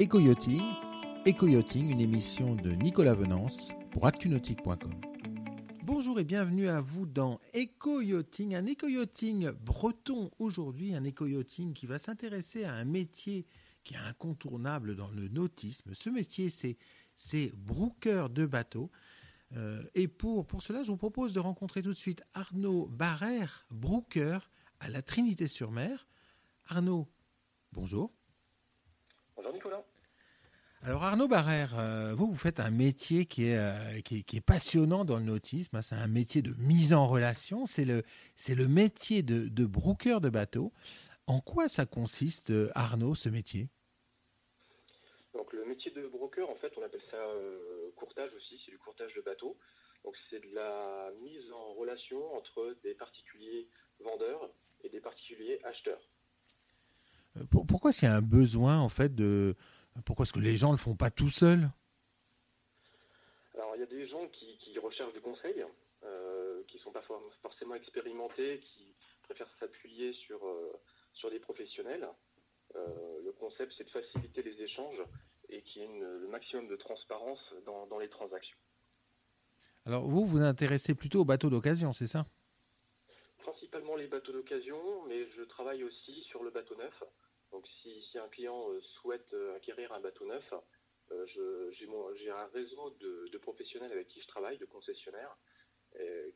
Éco-Yachting, Éco-Yachting, une émission de Nicolas Venance pour actunautique.com. Bonjour et bienvenue à vous dans Éco-Yachting, un éco-yachting breton aujourd'hui, un éco-yachting qui va s'intéresser à un métier qui est incontournable dans le nautisme. Ce métier, c'est, c'est brooker de bateaux. Euh, et pour, pour cela, je vous propose de rencontrer tout de suite Arnaud Barrère, brooker à la Trinité-sur-Mer. Arnaud, bonjour. Bonjour Nicolas. Alors Arnaud Barrère, euh, vous, vous faites un métier qui est, euh, qui, est passionnant dans le nautisme. Hein. c'est un métier de mise en relation. C'est le, c'est le métier de, de broker de bateau. En quoi ça consiste, Arnaud, ce métier? Donc le métier de broker, en fait, on appelle ça courtage aussi, c'est du courtage de bateau. Donc c'est de la mise en relation entre des particuliers vendeurs et des particuliers acheteurs. Euh, pourquoi qu'il y a un besoin en fait de pourquoi est-ce que les gens ne le font pas tout seuls? Alors il y a des gens qui, recherchent du conseil, euh, qui ne sont pas forcément expérimentés, qui préfèrent s'appuyer sur, euh, sur des professionnels. le concept c'est de faciliter les échanges et qu'il y ait le maximum de transparence dans, les transactions. Alors vous, vous intéressez plutôt aux bateaux d'occasion, c'est ça? Principalement les bateaux d'occasion, mais je travaille aussi sur le bateau neuf. Donc si, un client euh, souhaite euh, acquérir un bateau neuf, euh, j'ai un réseau de, professionnels avec qui je travaille, de concessionnaires,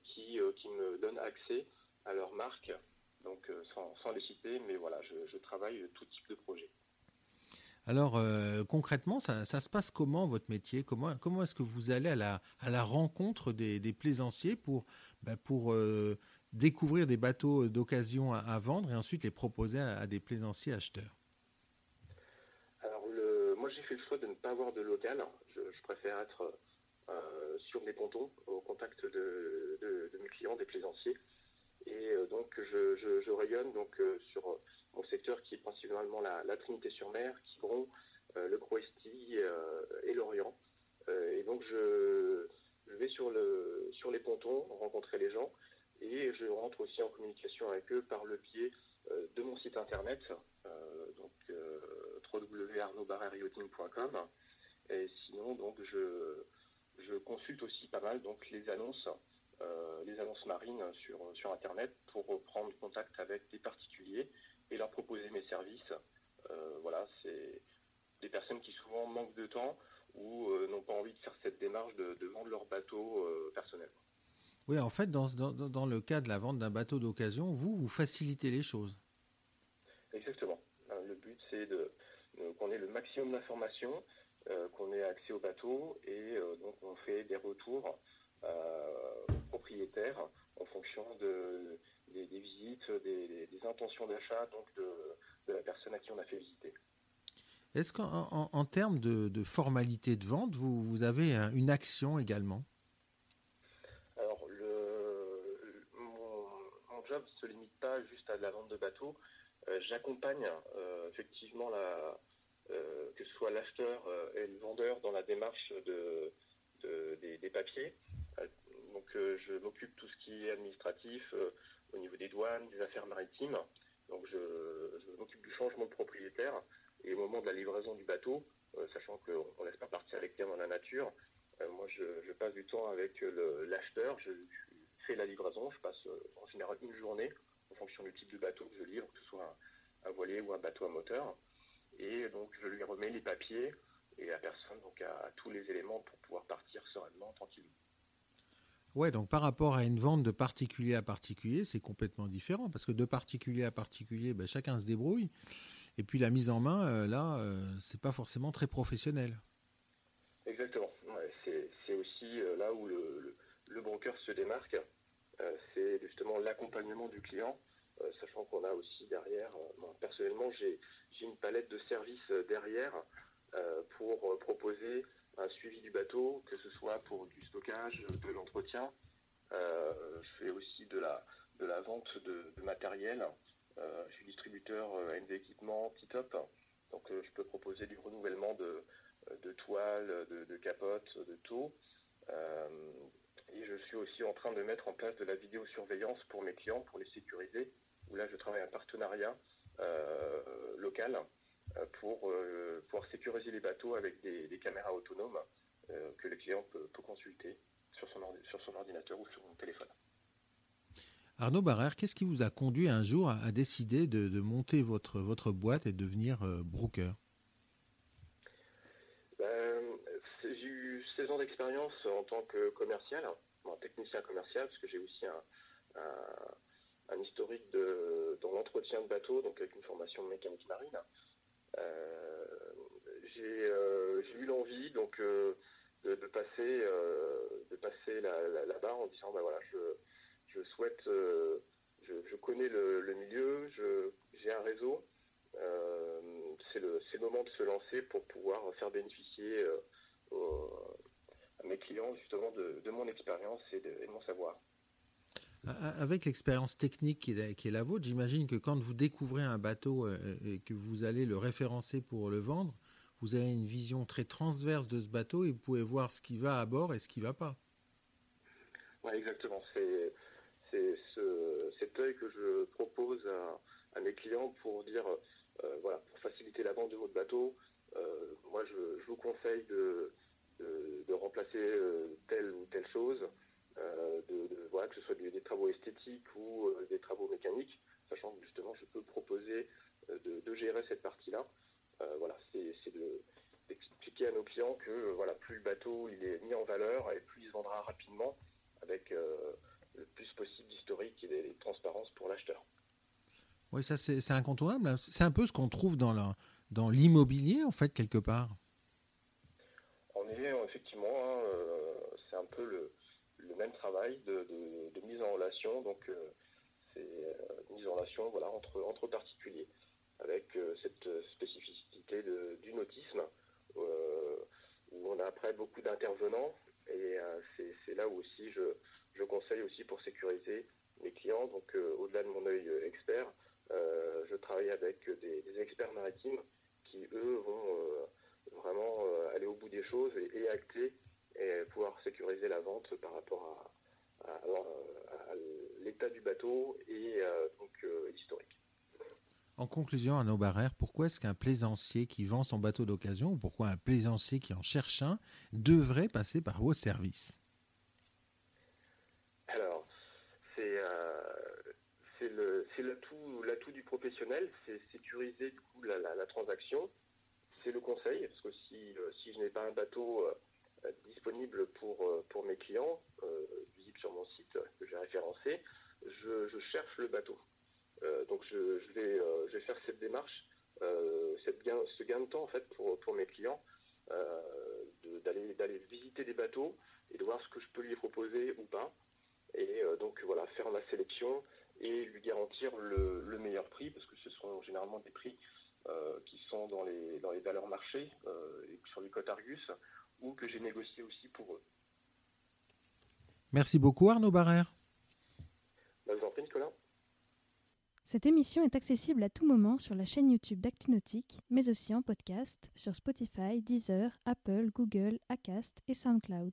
qui, qui me donnent accès à leur marque, donc sans, les citer, mais voilà, je, travaille tout type de projet. Alors concrètement, ça, se passe comment votre métier? Comment, comment est-ce que vous allez à la, à la rencontre des, plaisanciers pour, bah, pour découvrir des bateaux d'occasion à, vendre et ensuite les proposer à, des plaisanciers acheteurs Alors moi j'ai fait le choix de ne pas avoir de local. Je, préfère être euh, sur mes pontons au contact de, mes clients, des plaisanciers. Et donc je, rayonne donc sur mon secteur qui est principalement la, Trinité-sur-Mer, Quiberon, euh, le Croesti euh, et l'Orient. Euh, et donc je, vais sur les pontons rencontrer les gens et je rentre aussi en communication avec eux par le biais de mon site internet, donc www.arnaudbarrerioting.com. Et sinon, donc, je, je consulte aussi pas mal donc, les annonces, les annonces marines sur, sur Internet pour prendre contact avec des particuliers et leur proposer mes services. Euh, voilà, c'est des personnes qui souvent manquent de temps ou euh, n'ont pas envie de faire cette démarche de, vendre leur bateau euh, personnel. Oui, en fait, dans, dans, le cas de la vente d'un bateau d'occasion, vous, vous facilitez les choses. Exactement. Le but, c'est de, qu'on ait le maximum d'informations, qu'on ait accès au bateau et donc on fait des retours aux propriétaires en fonction de, des, visites, des, intentions d'achat donc de, la personne à qui on a fait visiter. Est-ce qu'en termes de, formalité de vente, vous, avez une action également Alors, le, job ne se limite pas juste à de la vente de bateaux. Euh, j'accompagne euh, effectivement euh, que ce soit l'acheteur et le vendeur dans la démarche de, des, papiers. donc, je m'occupe de tout ce qui est administratif, au niveau des douanes, des affaires maritimes. Donc je, m'occupe du changement de propriétaire et au moment de la livraison du bateau, sachant qu'on ne laisse pas partir avec bien dans la nature, moi je, passe du temps avec l'acheteur, fais la livraison, je passe euh, en général une journée en fonction du type de bateau que je livre, que ce soit un, voilier ou un bateau à moteur. Et donc je lui remets les papiers et la personne donc a tous les éléments pour pouvoir partir sereinement, tranquillement. Ouais, donc par rapport à une vente de particulier à particulier, c'est complètement différent parce que de particulier à particulier, ben, chacun se débrouille. Et puis la mise en main, euh, là, euh, c'est pas forcément très professionnel. Exactement. c'est aussi euh, là où le, broker se démarque. c'est justement l'accompagnement du client, sachant qu'on a aussi derrière, personnellement, j'ai une palette de services derrière pour proposer un suivi du bateau, que ce soit pour du stockage, de l'entretien. Euh, je fais aussi de la, de la vente de, matériel. Euh, je suis distributeur euh, NV Équipement, T-Top. Donc je peux proposer du renouvellement de, de toiles, de, de capotes, de taux. Et je suis aussi en train de mettre en place de la vidéosurveillance pour mes clients, pour les sécuriser. Où là, je travaille un partenariat local pour pouvoir sécuriser les bateaux avec des, caméras autonomes que le client peut, consulter sur son, sur son ordinateur ou sur son téléphone. Arnaud Barrère, qu'est-ce qui vous a conduit un jour à, décider de, monter votre, votre boîte et devenir broker ben, J'ai eu 16 ans d'expérience en tant que commercial, technicien commercial, parce que j'ai aussi un, historique dans l'entretien de bateaux, donc avec une formation de mécanique marine. Euh, euh, j'ai eu l'envie donc euh, de, passer, de passer la, barre en disant ben voilà, je, souhaite, je, connais le, milieu, j'ai un réseau. c'est le, le, moment de se lancer pour pouvoir faire bénéficier à mes clients justement de, mon expérience et de, mon savoir. Avec l'expérience technique qui est, la vôtre, j'imagine que quand vous découvrez un bateau et que vous allez le référencer pour le vendre, vous avez une vision très transverse de ce bateau et vous pouvez voir ce qui va à bord et ce qui ne va pas. Oui, exactement. C'est ce, cet œil que je propose à, mes clients pour dire, euh, voilà, pour faciliter la vente de votre bateau, euh, moi je, je, vous conseille de, de, remplacer euh, telle ou telle chose, euh, de, voilà, que ce soit des, travaux esthétiques ou euh, des travaux mécaniques, sachant que justement je peux proposer de, gérer cette partie-là. voilà, c'est d'expliquer à nos clients que voilà, plus le bateau il est mis en valeur et plus il se vendra rapidement avec le plus possible d'historique et de transparence pour l'acheteur. Oui, ça c'est incontournable. C'est un peu ce qu'on trouve dans l'immobilier en fait quelque part effectivement, hein, euh, c'est un peu le, même travail de, mise en relation. Donc, euh, c'est euh, mise en relation voilà, entre, particuliers, avec cette spécificité du nautisme, où on a après beaucoup d'intervenants. Et c'est là où aussi je, conseille aussi pour sécuriser mes clients. Donc, au-delà de mon œil expert, je travaille avec des, experts maritimes qui, eux, vont vraiment euh, aller au bout des choses et, pouvoir sécuriser la vente par rapport à, l'état du bateau et euh, donc euh, historique. En conclusion, Arnaud Barrère, pourquoi est-ce qu'un plaisancier qui vend son bateau d'occasion ou pourquoi un plaisancier qui en cherche un devrait passer par vos services? Alors, c'est l'atout du professionnel, c'est sécuriser du coup la transaction, c'est le conseil, parce que si, euh, si je un bateau euh, disponible pour, euh, pour mes clients, visible sur mon site que j'ai référencé, je, cherche le bateau. donc je, vais, je vais faire cette démarche, cette gain, ce gain de temps en fait pour, pour mes clients, d'aller d'aller visiter des bateaux et de voir ce que je peux lui proposer ou pas. Et donc voilà, faire la sélection et lui garantir le, le meilleur prix, parce que ce sont généralement des prix euh, qui sont dans les, dans les valeurs marché euh, et sur les cotes Argus ou que j'ai négocié aussi pour eux. Merci beaucoup Arnaud Barrère. Bah, vous en prie Nicolas. Cette émission est accessible à tout moment sur la chaîne YouTube d'ActuNautique, mais aussi en podcast sur Spotify, Deezer, Apple, Google, Acast et SoundCloud.